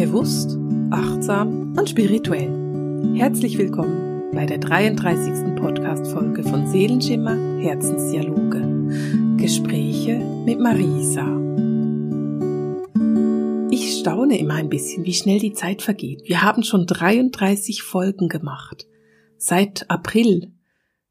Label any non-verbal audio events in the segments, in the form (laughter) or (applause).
Bewusst, achtsam und spirituell. Herzlich willkommen bei der 33. Podcast-Folge von Seelenschimmer Herzensdialoge. Gespräche mit Marisa. Ich staune immer ein bisschen, wie schnell die Zeit vergeht. Wir haben schon 33 Folgen gemacht. Seit April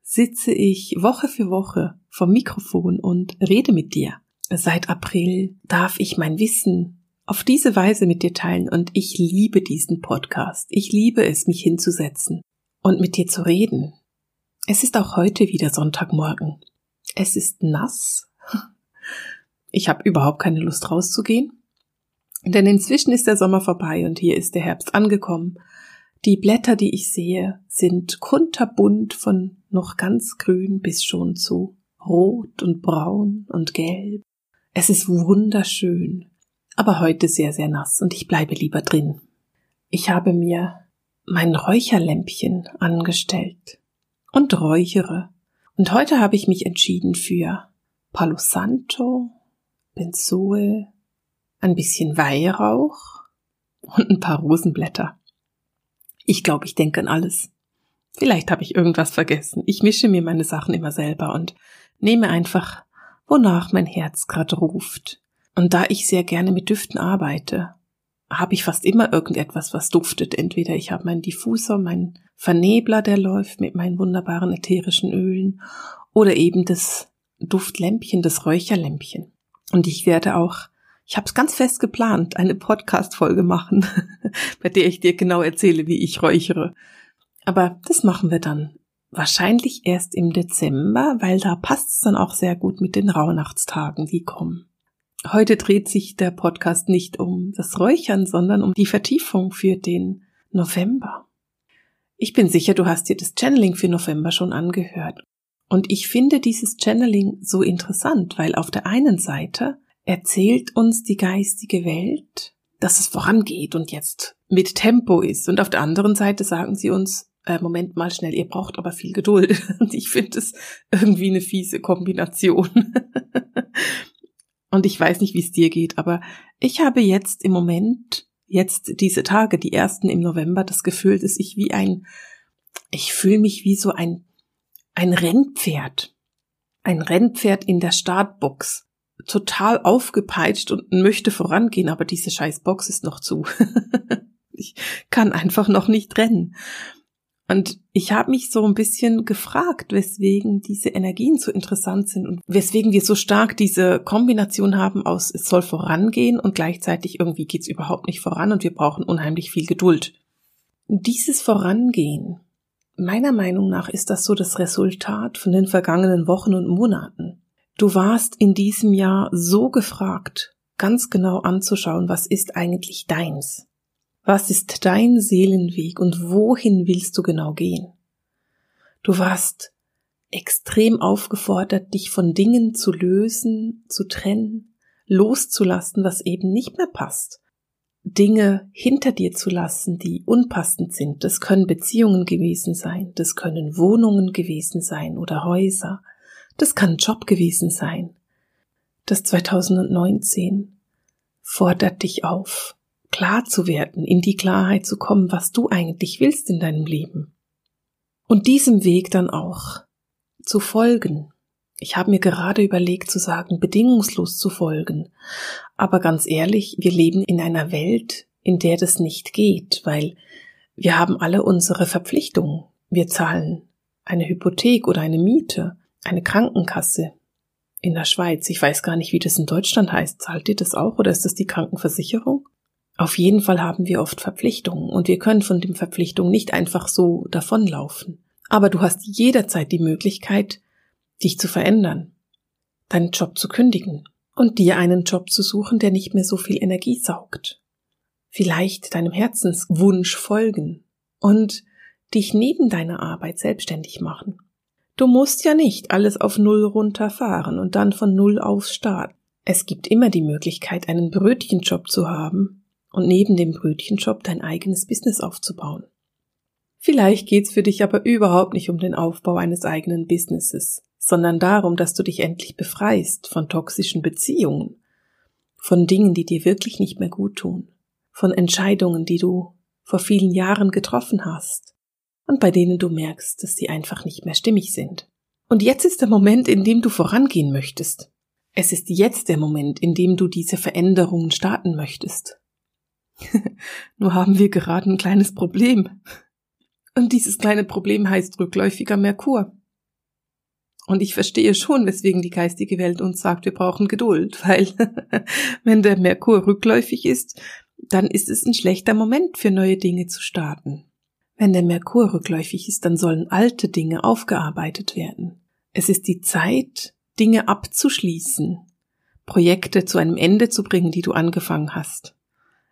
sitze ich Woche für Woche vom Mikrofon und rede mit dir. Seit April darf ich mein Wissen auf diese Weise mit dir teilen und ich liebe diesen Podcast. Ich liebe es, mich hinzusetzen und mit dir zu reden. Es ist auch heute wieder Sonntagmorgen. Es ist nass. (laughs) Ich habe überhaupt keine Lust rauszugehen. Denn inzwischen ist der Sommer vorbei und hier ist der Herbst angekommen. Die Blätter, die ich sehe, sind kunterbunt von noch ganz grün bis schon zu rot und braun und gelb. Es ist wunderschön aber heute sehr, sehr nass und ich bleibe lieber drin. Ich habe mir mein Räucherlämpchen angestellt und räuchere. Und heute habe ich mich entschieden für Palo Santo, Benzoe, ein bisschen Weihrauch und ein paar Rosenblätter. Ich glaube, ich denke an alles. Vielleicht habe ich irgendwas vergessen. Ich mische mir meine Sachen immer selber und nehme einfach, wonach mein Herz gerade ruft. Und da ich sehr gerne mit Düften arbeite, habe ich fast immer irgendetwas, was duftet. Entweder ich habe meinen Diffusor, meinen Vernebler, der läuft mit meinen wunderbaren ätherischen Ölen, oder eben das Duftlämpchen, das Räucherlämpchen. Und ich werde auch, ich habe es ganz fest geplant, eine Podcast-Folge machen, (laughs) bei der ich dir genau erzähle, wie ich räuchere. Aber das machen wir dann wahrscheinlich erst im Dezember, weil da passt es dann auch sehr gut mit den Rauhnachtstagen, die kommen. Heute dreht sich der Podcast nicht um das Räuchern, sondern um die Vertiefung für den November. Ich bin sicher, du hast dir das Channeling für November schon angehört. Und ich finde dieses Channeling so interessant, weil auf der einen Seite erzählt uns die geistige Welt, dass es vorangeht und jetzt mit Tempo ist. Und auf der anderen Seite sagen sie uns, äh, Moment mal schnell, ihr braucht aber viel Geduld. (laughs) Und ich finde es irgendwie eine fiese Kombination. (laughs) Und ich weiß nicht, wie es dir geht, aber ich habe jetzt im Moment, jetzt diese Tage, die ersten im November, das Gefühl, dass ich wie ein, ich fühle mich wie so ein, ein Rennpferd. Ein Rennpferd in der Startbox. Total aufgepeitscht und möchte vorangehen, aber diese scheiß Box ist noch zu. (laughs) ich kann einfach noch nicht rennen. Und ich habe mich so ein bisschen gefragt, weswegen diese Energien so interessant sind und weswegen wir so stark diese Kombination haben aus es soll vorangehen und gleichzeitig irgendwie geht's überhaupt nicht voran und wir brauchen unheimlich viel Geduld. Dieses Vorangehen, meiner Meinung nach ist das so das Resultat von den vergangenen Wochen und Monaten. Du warst in diesem Jahr so gefragt, ganz genau anzuschauen, was ist eigentlich deins. Was ist dein Seelenweg und wohin willst du genau gehen? Du warst extrem aufgefordert, dich von Dingen zu lösen, zu trennen, loszulassen, was eben nicht mehr passt. Dinge hinter dir zu lassen, die unpassend sind. Das können Beziehungen gewesen sein, das können Wohnungen gewesen sein oder Häuser, das kann Job gewesen sein. Das 2019 fordert dich auf, klar zu werden, in die Klarheit zu kommen, was du eigentlich willst in deinem Leben. Und diesem Weg dann auch zu folgen. Ich habe mir gerade überlegt zu sagen, bedingungslos zu folgen. Aber ganz ehrlich, wir leben in einer Welt, in der das nicht geht, weil wir haben alle unsere Verpflichtungen. Wir zahlen eine Hypothek oder eine Miete, eine Krankenkasse in der Schweiz. Ich weiß gar nicht, wie das in Deutschland heißt. Zahlt ihr das auch oder ist das die Krankenversicherung? Auf jeden Fall haben wir oft Verpflichtungen und wir können von den Verpflichtungen nicht einfach so davonlaufen. Aber du hast jederzeit die Möglichkeit, dich zu verändern, deinen Job zu kündigen und dir einen Job zu suchen, der nicht mehr so viel Energie saugt. Vielleicht deinem Herzenswunsch folgen und dich neben deiner Arbeit selbstständig machen. Du musst ja nicht alles auf Null runterfahren und dann von Null auf starten. Es gibt immer die Möglichkeit, einen Brötchenjob zu haben, und neben dem Brötchenjob dein eigenes Business aufzubauen. Vielleicht geht's für dich aber überhaupt nicht um den Aufbau eines eigenen Businesses, sondern darum, dass du dich endlich befreist von toxischen Beziehungen, von Dingen, die dir wirklich nicht mehr gut tun, von Entscheidungen, die du vor vielen Jahren getroffen hast und bei denen du merkst, dass sie einfach nicht mehr stimmig sind. Und jetzt ist der Moment, in dem du vorangehen möchtest. Es ist jetzt der Moment, in dem du diese Veränderungen starten möchtest. (laughs) Nur haben wir gerade ein kleines Problem. Und dieses kleine Problem heißt rückläufiger Merkur. Und ich verstehe schon, weswegen die geistige Welt uns sagt, wir brauchen Geduld, (laughs) weil (laughs) wenn der Merkur rückläufig ist, dann ist es ein schlechter Moment für neue Dinge zu starten. Wenn der Merkur rückläufig ist, dann sollen alte Dinge aufgearbeitet werden. Es ist die Zeit, Dinge abzuschließen, Projekte zu einem Ende zu bringen, die du angefangen hast.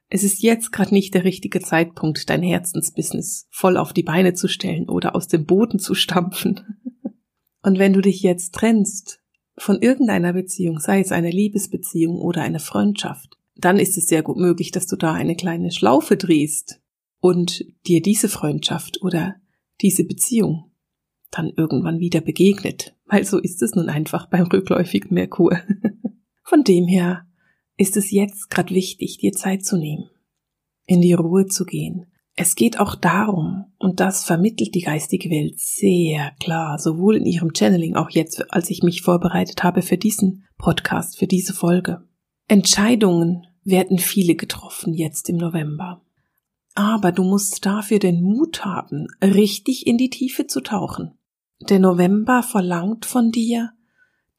Es ist jetzt gerade nicht der richtige Zeitpunkt, dein Herzensbusiness voll auf die Beine zu stellen oder aus dem Boden zu stampfen. (laughs) Und wenn du dich jetzt trennst von irgendeiner Beziehung, sei es eine Liebesbeziehung oder eine Freundschaft, dann ist es sehr gut möglich, dass du da eine kleine Schlaufe drehst und dir diese Freundschaft oder diese Beziehung dann irgendwann wieder begegnet, weil so ist es nun einfach beim rückläufigen Merkur. (laughs) Von dem her ist es jetzt gerade wichtig, dir Zeit zu nehmen, in die Ruhe zu gehen. Es geht auch darum, und das vermittelt die geistige Welt sehr klar, sowohl in ihrem Channeling, auch jetzt, als ich mich vorbereitet habe für diesen Podcast, für diese Folge. Entscheidungen werden viele getroffen jetzt im November. Aber du musst dafür den Mut haben, richtig in die Tiefe zu tauchen. Der November verlangt von dir,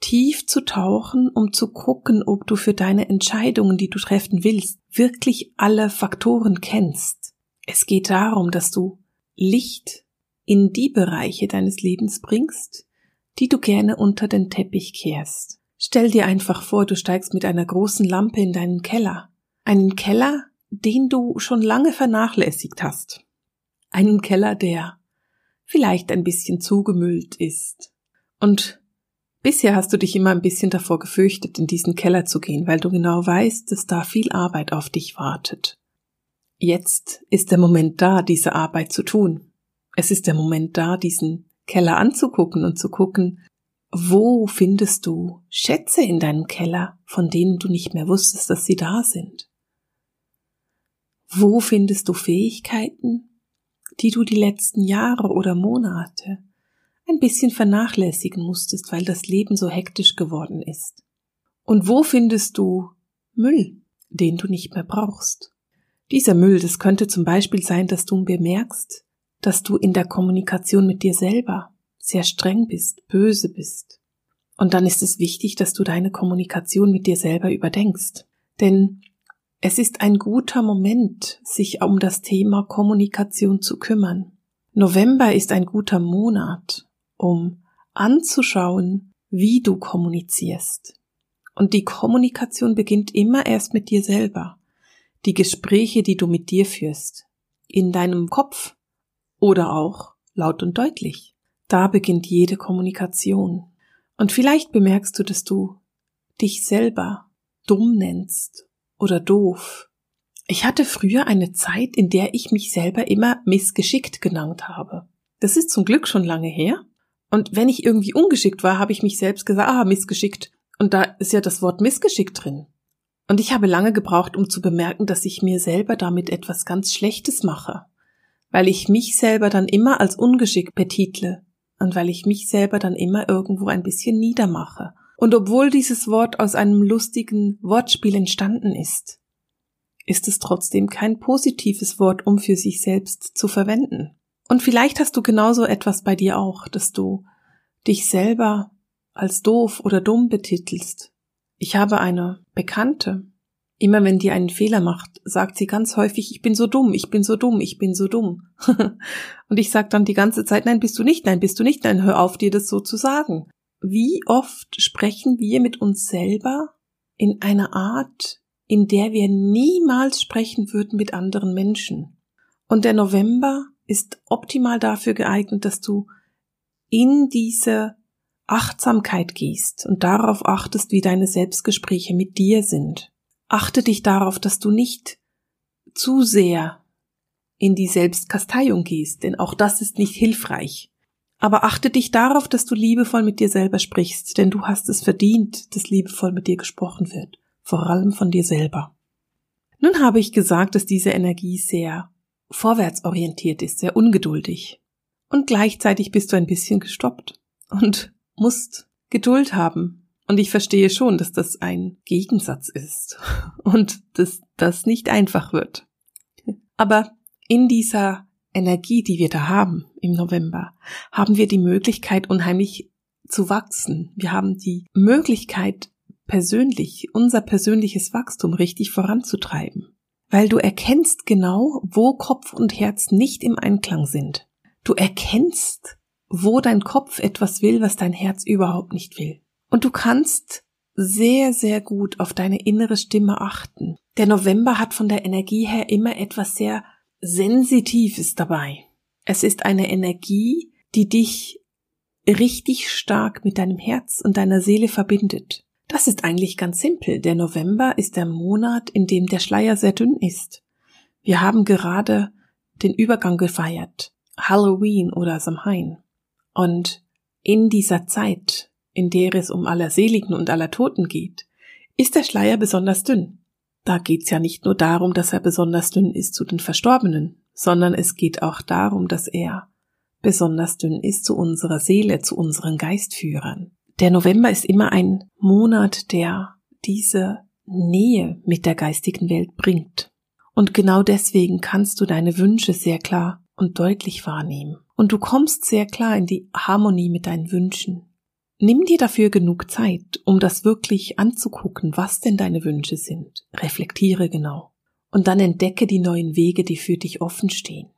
tief zu tauchen, um zu gucken, ob du für deine Entscheidungen, die du treffen willst, wirklich alle Faktoren kennst. Es geht darum, dass du Licht in die Bereiche deines Lebens bringst, die du gerne unter den Teppich kehrst. Stell dir einfach vor, du steigst mit einer großen Lampe in deinen Keller. Einen Keller, den du schon lange vernachlässigt hast. Einen Keller, der vielleicht ein bisschen zugemüllt ist. Und bisher hast du dich immer ein bisschen davor gefürchtet, in diesen Keller zu gehen, weil du genau weißt, dass da viel Arbeit auf dich wartet. Jetzt ist der Moment da, diese Arbeit zu tun. Es ist der Moment da, diesen Keller anzugucken und zu gucken, wo findest du Schätze in deinem Keller, von denen du nicht mehr wusstest, dass sie da sind? Wo findest du Fähigkeiten, die du die letzten Jahre oder Monate ein bisschen vernachlässigen musstest, weil das Leben so hektisch geworden ist? Und wo findest du Müll, den du nicht mehr brauchst? Dieser Müll, das könnte zum Beispiel sein, dass du bemerkst, dass du in der Kommunikation mit dir selber sehr streng bist, böse bist. Und dann ist es wichtig, dass du deine Kommunikation mit dir selber überdenkst. Denn es ist ein guter Moment, sich um das Thema Kommunikation zu kümmern. November ist ein guter Monat, um anzuschauen, wie du kommunizierst. Und die Kommunikation beginnt immer erst mit dir selber. Die Gespräche, die du mit dir führst, in deinem Kopf oder auch laut und deutlich. Da beginnt jede Kommunikation. Und vielleicht bemerkst du, dass du dich selber dumm nennst oder doof. Ich hatte früher eine Zeit, in der ich mich selber immer missgeschickt genannt habe. Das ist zum Glück schon lange her. Und wenn ich irgendwie ungeschickt war, habe ich mich selbst gesagt, ah, missgeschickt. Und da ist ja das Wort missgeschickt drin. Und ich habe lange gebraucht, um zu bemerken, dass ich mir selber damit etwas ganz Schlechtes mache. Weil ich mich selber dann immer als ungeschickt betitle. Und weil ich mich selber dann immer irgendwo ein bisschen niedermache. Und obwohl dieses Wort aus einem lustigen Wortspiel entstanden ist, ist es trotzdem kein positives Wort, um für sich selbst zu verwenden. Und vielleicht hast du genauso etwas bei dir auch, dass du dich selber als doof oder dumm betitelst. Ich habe eine Bekannte. Immer wenn die einen Fehler macht, sagt sie ganz häufig, ich bin so dumm, ich bin so dumm, ich bin so dumm. (laughs) und ich sage dann die ganze Zeit, nein, bist du nicht, nein, bist du nicht, nein, hör auf, dir das so zu sagen wie oft sprechen wir mit uns selber in einer Art, in der wir niemals sprechen würden mit anderen Menschen. Und der November ist optimal dafür geeignet, dass du in diese Achtsamkeit gehst und darauf achtest, wie deine Selbstgespräche mit dir sind. Achte dich darauf, dass du nicht zu sehr in die Selbstkasteiung gehst, denn auch das ist nicht hilfreich. Aber achte dich darauf, dass du liebevoll mit dir selber sprichst, denn du hast es verdient, dass liebevoll mit dir gesprochen wird, vor allem von dir selber. Nun habe ich gesagt, dass diese Energie sehr vorwärtsorientiert ist, sehr ungeduldig. Und gleichzeitig bist du ein bisschen gestoppt und musst Geduld haben. Und ich verstehe schon, dass das ein Gegensatz ist (laughs) und dass das nicht einfach wird. Aber in dieser Energie, die wir da haben im November, haben wir die Möglichkeit, unheimlich zu wachsen. Wir haben die Möglichkeit, persönlich, unser persönliches Wachstum richtig voranzutreiben. Weil du erkennst genau, wo Kopf und Herz nicht im Einklang sind. Du erkennst, wo dein Kopf etwas will, was dein Herz überhaupt nicht will. Und du kannst sehr, sehr gut auf deine innere Stimme achten. Der November hat von der Energie her immer etwas sehr Sensitives dabei. Es ist eine Energie, die dich richtig stark mit deinem Herz und deiner Seele verbindet. Das ist eigentlich ganz simpel. Der November ist der Monat, in dem der Schleier sehr dünn ist. Wir haben gerade den Übergang gefeiert. Halloween oder Samhain. Und in dieser Zeit, in der es um aller Seligen und aller Toten geht, ist der Schleier besonders dünn. Da geht's ja nicht nur darum, dass er besonders dünn ist zu den Verstorbenen, sondern es geht auch darum, dass er besonders dünn ist zu unserer Seele, zu unseren Geistführern. Der November ist immer ein Monat, der diese Nähe mit der geistigen Welt bringt. Und genau deswegen kannst du deine Wünsche sehr klar und deutlich wahrnehmen. Und du kommst sehr klar in die Harmonie mit deinen Wünschen. Nimm dir dafür genug Zeit, um das wirklich anzugucken, was denn deine Wünsche sind. Reflektiere genau. Und dann entdecke die neuen Wege, die für dich offen stehen.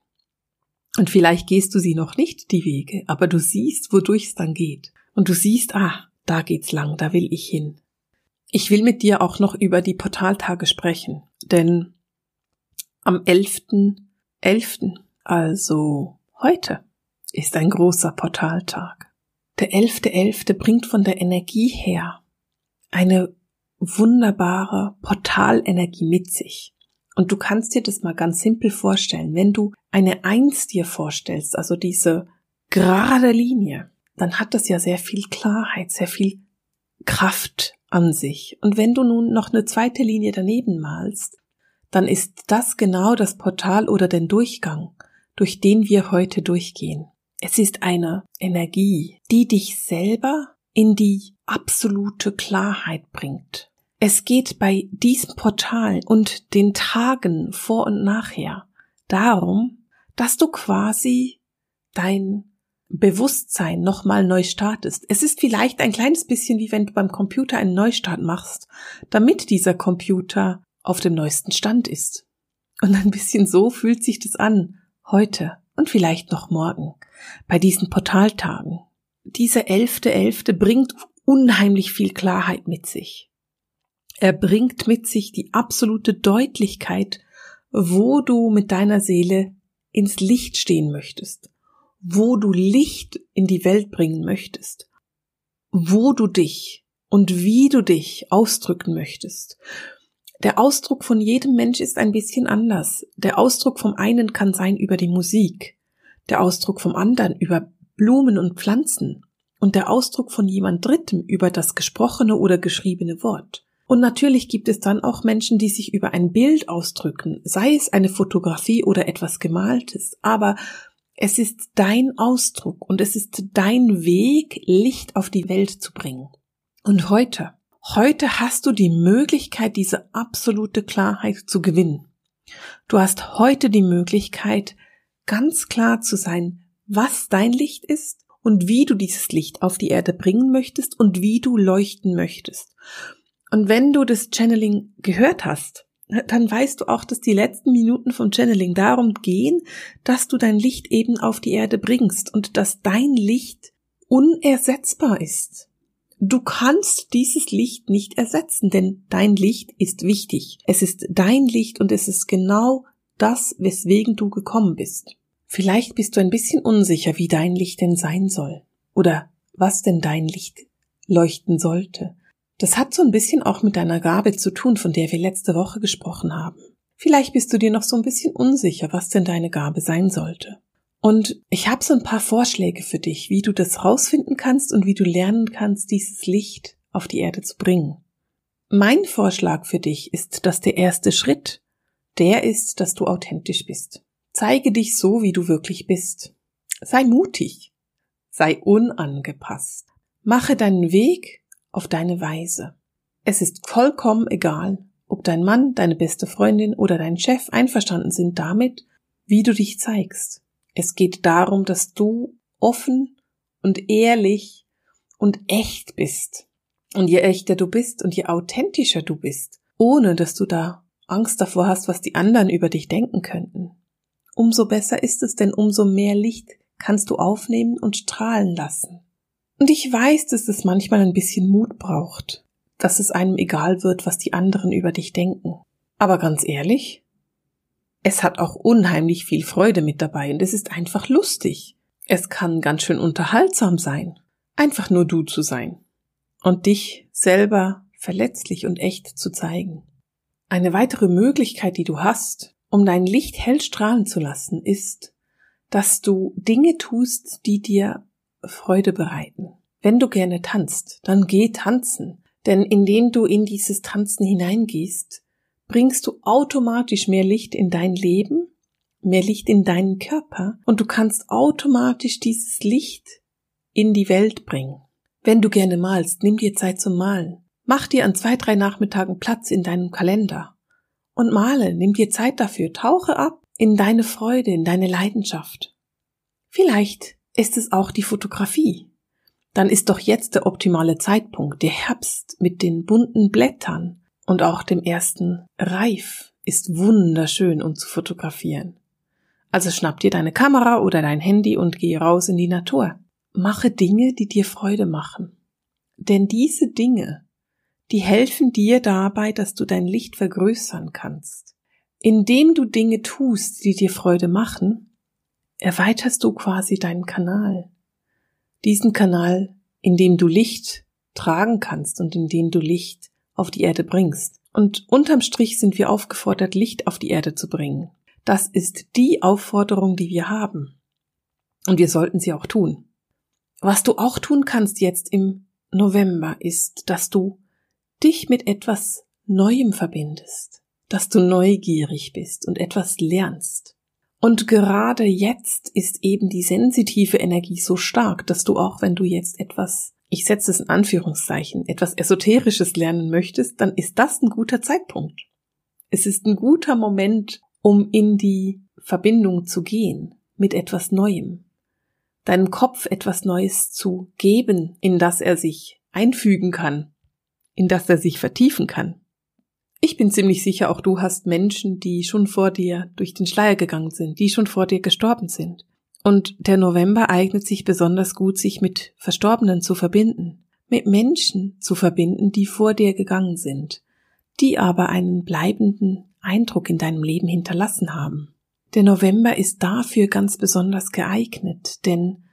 Und vielleicht gehst du sie noch nicht, die Wege, aber du siehst, wodurch es dann geht und du siehst, ah, da geht's lang, da will ich hin. Ich will mit dir auch noch über die Portaltage sprechen, denn am 11.11., .11., also heute, ist ein großer Portaltag. Der 11.11. .11. bringt von der Energie her eine wunderbare Portalenergie mit sich. Und du kannst dir das mal ganz simpel vorstellen. Wenn du eine Eins dir vorstellst, also diese gerade Linie, dann hat das ja sehr viel Klarheit, sehr viel Kraft an sich. Und wenn du nun noch eine zweite Linie daneben malst, dann ist das genau das Portal oder den Durchgang, durch den wir heute durchgehen. Es ist eine Energie, die dich selber in die absolute Klarheit bringt. Es geht bei diesem Portal und den Tagen vor und nachher darum, dass du quasi dein Bewusstsein nochmal neu startest. Es ist vielleicht ein kleines bisschen wie wenn du beim Computer einen Neustart machst, damit dieser Computer auf dem neuesten Stand ist. Und ein bisschen so fühlt sich das an, heute und vielleicht noch morgen, bei diesen Portaltagen. Dieser elfte Elfte bringt unheimlich viel Klarheit mit sich. Er bringt mit sich die absolute Deutlichkeit, wo du mit deiner Seele ins Licht stehen möchtest, wo du Licht in die Welt bringen möchtest, wo du dich und wie du dich ausdrücken möchtest. Der Ausdruck von jedem Mensch ist ein bisschen anders. Der Ausdruck vom einen kann sein über die Musik, der Ausdruck vom anderen über Blumen und Pflanzen und der Ausdruck von jemand Drittem über das gesprochene oder geschriebene Wort. Und natürlich gibt es dann auch Menschen, die sich über ein Bild ausdrücken, sei es eine Fotografie oder etwas Gemaltes, aber es ist dein Ausdruck und es ist dein Weg, Licht auf die Welt zu bringen. Und heute, heute hast du die Möglichkeit, diese absolute Klarheit zu gewinnen. Du hast heute die Möglichkeit, ganz klar zu sein, was dein Licht ist und wie du dieses Licht auf die Erde bringen möchtest und wie du leuchten möchtest. Und wenn du das Channeling gehört hast, dann weißt du auch, dass die letzten Minuten vom Channeling darum gehen, dass du dein Licht eben auf die Erde bringst und dass dein Licht unersetzbar ist. Du kannst dieses Licht nicht ersetzen, denn dein Licht ist wichtig. Es ist dein Licht und es ist genau das, weswegen du gekommen bist. Vielleicht bist du ein bisschen unsicher, wie dein Licht denn sein soll oder was denn dein Licht leuchten sollte. Das hat so ein bisschen auch mit deiner Gabe zu tun, von der wir letzte Woche gesprochen haben. Vielleicht bist du dir noch so ein bisschen unsicher, was denn deine Gabe sein sollte. Und ich habe so ein paar Vorschläge für dich, wie du das rausfinden kannst und wie du lernen kannst, dieses Licht auf die Erde zu bringen. Mein Vorschlag für dich ist, dass der erste Schritt der ist, dass du authentisch bist. Zeige dich so, wie du wirklich bist. Sei mutig. Sei unangepasst. Mache deinen Weg auf deine Weise. Es ist vollkommen egal, ob dein Mann, deine beste Freundin oder dein Chef einverstanden sind damit, wie du dich zeigst. Es geht darum, dass du offen und ehrlich und echt bist. Und je echter du bist und je authentischer du bist, ohne dass du da Angst davor hast, was die anderen über dich denken könnten, umso besser ist es, denn umso mehr Licht kannst du aufnehmen und strahlen lassen. Und ich weiß, dass es manchmal ein bisschen Mut braucht, dass es einem egal wird, was die anderen über dich denken. Aber ganz ehrlich, es hat auch unheimlich viel Freude mit dabei und es ist einfach lustig. Es kann ganz schön unterhaltsam sein, einfach nur du zu sein und dich selber verletzlich und echt zu zeigen. Eine weitere Möglichkeit, die du hast, um dein Licht hell strahlen zu lassen, ist, dass du Dinge tust, die dir Freude bereiten. Wenn du gerne tanzt, dann geh tanzen, denn indem du in dieses Tanzen hineingehst, bringst du automatisch mehr Licht in dein Leben, mehr Licht in deinen Körper und du kannst automatisch dieses Licht in die Welt bringen. Wenn du gerne malst, nimm dir Zeit zum Malen. Mach dir an zwei, drei Nachmittagen Platz in deinem Kalender. Und male, nimm dir Zeit dafür, tauche ab in deine Freude, in deine Leidenschaft. Vielleicht ist es auch die Fotografie. Dann ist doch jetzt der optimale Zeitpunkt, der Herbst mit den bunten Blättern und auch dem ersten Reif ist wunderschön, um zu fotografieren. Also schnapp dir deine Kamera oder dein Handy und geh raus in die Natur. Mache Dinge, die dir Freude machen. Denn diese Dinge, die helfen dir dabei, dass du dein Licht vergrößern kannst. Indem du Dinge tust, die dir Freude machen, erweiterst du quasi deinen Kanal. Diesen Kanal, in dem du Licht tragen kannst und in dem du Licht auf die Erde bringst. Und unterm Strich sind wir aufgefordert, Licht auf die Erde zu bringen. Das ist die Aufforderung, die wir haben. Und wir sollten sie auch tun. Was du auch tun kannst jetzt im November ist, dass du dich mit etwas Neuem verbindest, dass du neugierig bist und etwas lernst. Und gerade jetzt ist eben die sensitive Energie so stark, dass du auch, wenn du jetzt etwas, ich setze es in Anführungszeichen, etwas Esoterisches lernen möchtest, dann ist das ein guter Zeitpunkt. Es ist ein guter Moment, um in die Verbindung zu gehen mit etwas Neuem, deinem Kopf etwas Neues zu geben, in das er sich einfügen kann, in das er sich vertiefen kann. Ich bin ziemlich sicher, auch du hast Menschen, die schon vor dir durch den Schleier gegangen sind, die schon vor dir gestorben sind. Und der November eignet sich besonders gut, sich mit Verstorbenen zu verbinden, mit Menschen zu verbinden, die vor dir gegangen sind, die aber einen bleibenden Eindruck in deinem Leben hinterlassen haben. Der November ist dafür ganz besonders geeignet, denn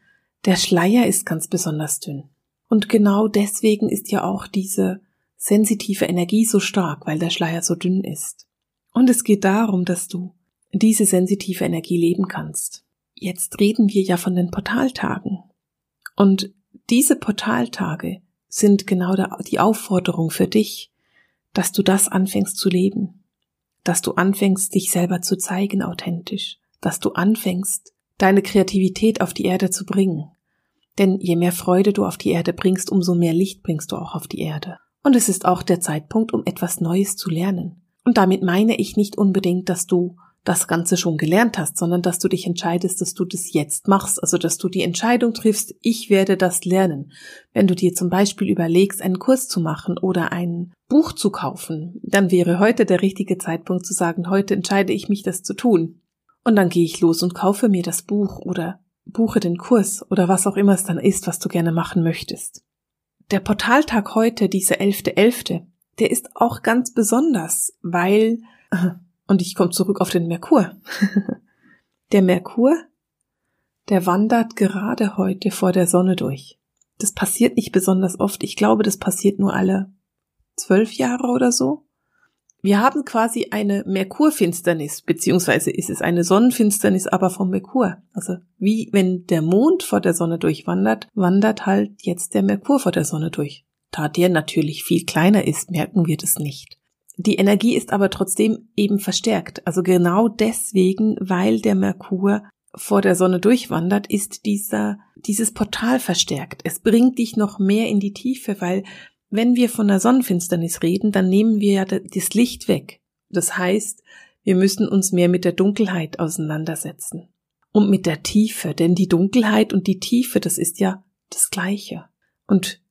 der Schleier ist ganz besonders dünn. Und genau deswegen ist ja auch diese sensitive Energie so stark, weil der Schleier so dünn ist. Und es geht darum, dass du diese sensitive Energie leben kannst. Jetzt reden wir ja von den Portaltagen. Und diese Portaltage sind genau die Aufforderung für dich, dass du das anfängst zu leben, dass du anfängst, dich selber zu zeigen authentisch, dass du anfängst, deine Kreativität auf die Erde zu bringen. Denn je mehr Freude du auf die Erde bringst, umso mehr Licht bringst du auch auf die Erde. Und es ist auch der Zeitpunkt, um etwas Neues zu lernen. Und damit meine ich nicht unbedingt, dass du das Ganze schon gelernt hast, sondern dass du dich entscheidest, dass du das jetzt machst, also dass du die Entscheidung triffst, ich werde das lernen. Wenn du dir zum Beispiel überlegst, einen Kurs zu machen oder ein Buch zu kaufen, dann wäre heute der richtige Zeitpunkt zu sagen, heute entscheide ich mich, das zu tun. Und dann gehe ich los und kaufe mir das Buch oder buche den Kurs oder was auch immer es dann ist, was du gerne machen möchtest. Der Portaltag heute, dieser 11.11., .11., der ist auch ganz besonders, weil (laughs) und ich komme zurück auf den Merkur. (laughs) der Merkur, der wandert gerade heute vor der Sonne durch. Das passiert nicht besonders oft. Ich glaube, das passiert nur alle zwölf Jahre oder so. Wir haben quasi eine Merkurfinsternis, beziehungsweise ist es eine Sonnenfinsternis, aber vom Merkur. Also wie wenn der Mond vor der Sonne durchwandert, wandert halt jetzt der Merkur vor der Sonne durch. Da der natürlich viel kleiner ist, merken wir das nicht. Die Energie ist aber trotzdem eben verstärkt. Also genau deswegen, weil der Merkur vor der Sonne durchwandert, ist dieser, dieses Portal verstärkt. Es bringt dich noch mehr in die Tiefe, weil wenn wir von der Sonnenfinsternis reden, dann nehmen wir ja das Licht weg. Das heißt, wir müssen uns mehr mit der Dunkelheit auseinandersetzen. Und mit der Tiefe, denn die Dunkelheit und die Tiefe, das ist ja das Gleiche. Und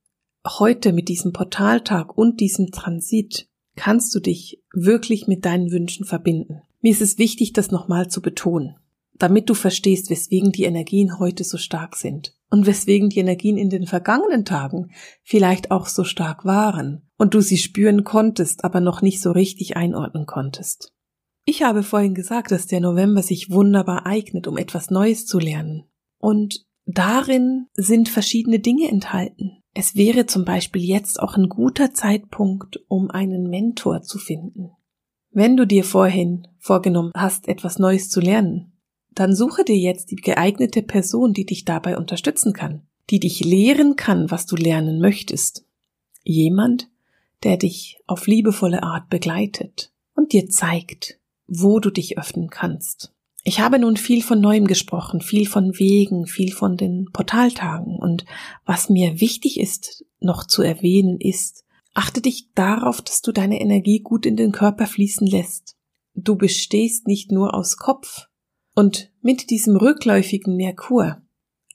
heute mit diesem Portaltag und diesem Transit kannst du dich wirklich mit deinen Wünschen verbinden. Mir ist es wichtig, das nochmal zu betonen, damit du verstehst, weswegen die Energien heute so stark sind und weswegen die Energien in den vergangenen Tagen vielleicht auch so stark waren und du sie spüren konntest, aber noch nicht so richtig einordnen konntest. Ich habe vorhin gesagt, dass der November sich wunderbar eignet, um etwas Neues zu lernen. Und darin sind verschiedene Dinge enthalten. Es wäre zum Beispiel jetzt auch ein guter Zeitpunkt, um einen Mentor zu finden. Wenn du dir vorhin vorgenommen hast, etwas Neues zu lernen, dann suche dir jetzt die geeignete Person, die dich dabei unterstützen kann, die dich lehren kann, was du lernen möchtest. Jemand, der dich auf liebevolle Art begleitet und dir zeigt, wo du dich öffnen kannst. Ich habe nun viel von Neuem gesprochen, viel von Wegen, viel von den Portaltagen und was mir wichtig ist, noch zu erwähnen ist, achte dich darauf, dass du deine Energie gut in den Körper fließen lässt. Du bestehst nicht nur aus Kopf, und mit diesem rückläufigen Merkur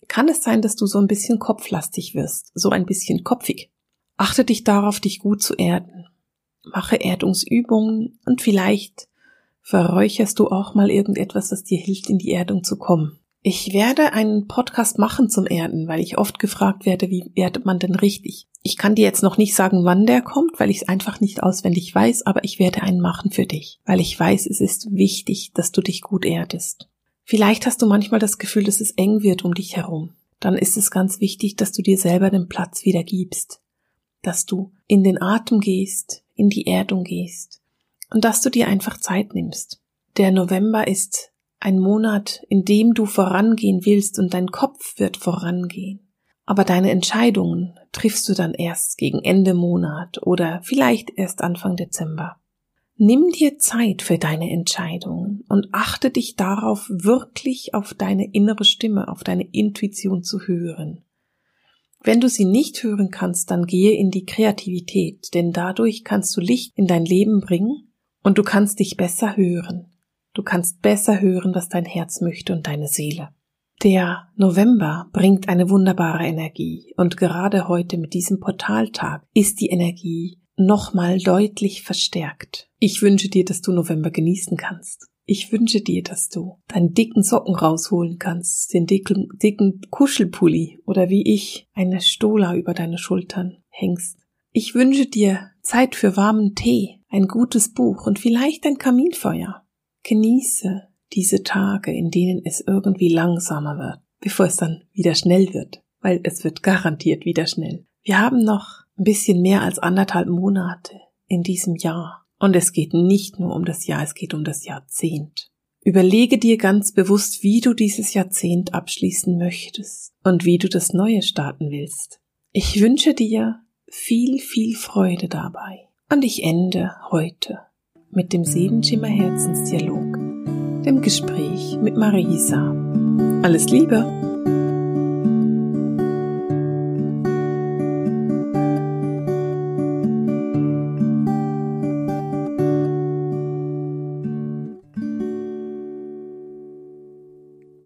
kann es sein, dass du so ein bisschen kopflastig wirst, so ein bisschen kopfig. Achte dich darauf, dich gut zu erden. Mache Erdungsübungen und vielleicht verräucherst du auch mal irgendetwas, das dir hilft, in die Erdung zu kommen. Ich werde einen Podcast machen zum Erden, weil ich oft gefragt werde, wie erdet man denn richtig? Ich kann dir jetzt noch nicht sagen, wann der kommt, weil ich es einfach nicht auswendig weiß, aber ich werde einen machen für dich, weil ich weiß, es ist wichtig, dass du dich gut erdest. Vielleicht hast du manchmal das Gefühl, dass es eng wird um dich herum. Dann ist es ganz wichtig, dass du dir selber den Platz wieder gibst, dass du in den Atem gehst, in die Erdung gehst und dass du dir einfach Zeit nimmst. Der November ist ein Monat, in dem du vorangehen willst und dein Kopf wird vorangehen. Aber deine Entscheidungen triffst du dann erst gegen Ende Monat oder vielleicht erst Anfang Dezember. Nimm dir Zeit für deine Entscheidungen und achte dich darauf, wirklich auf deine innere Stimme, auf deine Intuition zu hören. Wenn du sie nicht hören kannst, dann gehe in die Kreativität, denn dadurch kannst du Licht in dein Leben bringen und du kannst dich besser hören. Du kannst besser hören, was dein Herz möchte und deine Seele. Der November bringt eine wunderbare Energie und gerade heute mit diesem Portaltag ist die Energie nochmal deutlich verstärkt. Ich wünsche dir, dass du November genießen kannst. Ich wünsche dir, dass du deinen dicken Socken rausholen kannst, den dicken, dicken Kuschelpulli oder wie ich eine Stola über deine Schultern hängst. Ich wünsche dir Zeit für warmen Tee, ein gutes Buch und vielleicht ein Kaminfeuer. Genieße diese Tage, in denen es irgendwie langsamer wird, bevor es dann wieder schnell wird, weil es wird garantiert wieder schnell. Wir haben noch ein bisschen mehr als anderthalb Monate in diesem Jahr. Und es geht nicht nur um das Jahr, es geht um das Jahrzehnt. Überlege dir ganz bewusst, wie du dieses Jahrzehnt abschließen möchtest und wie du das Neue starten willst. Ich wünsche dir viel, viel Freude dabei. Und ich ende heute mit dem Siebenschimmer Herzensdialog, dem Gespräch mit Marisa. Alles Liebe!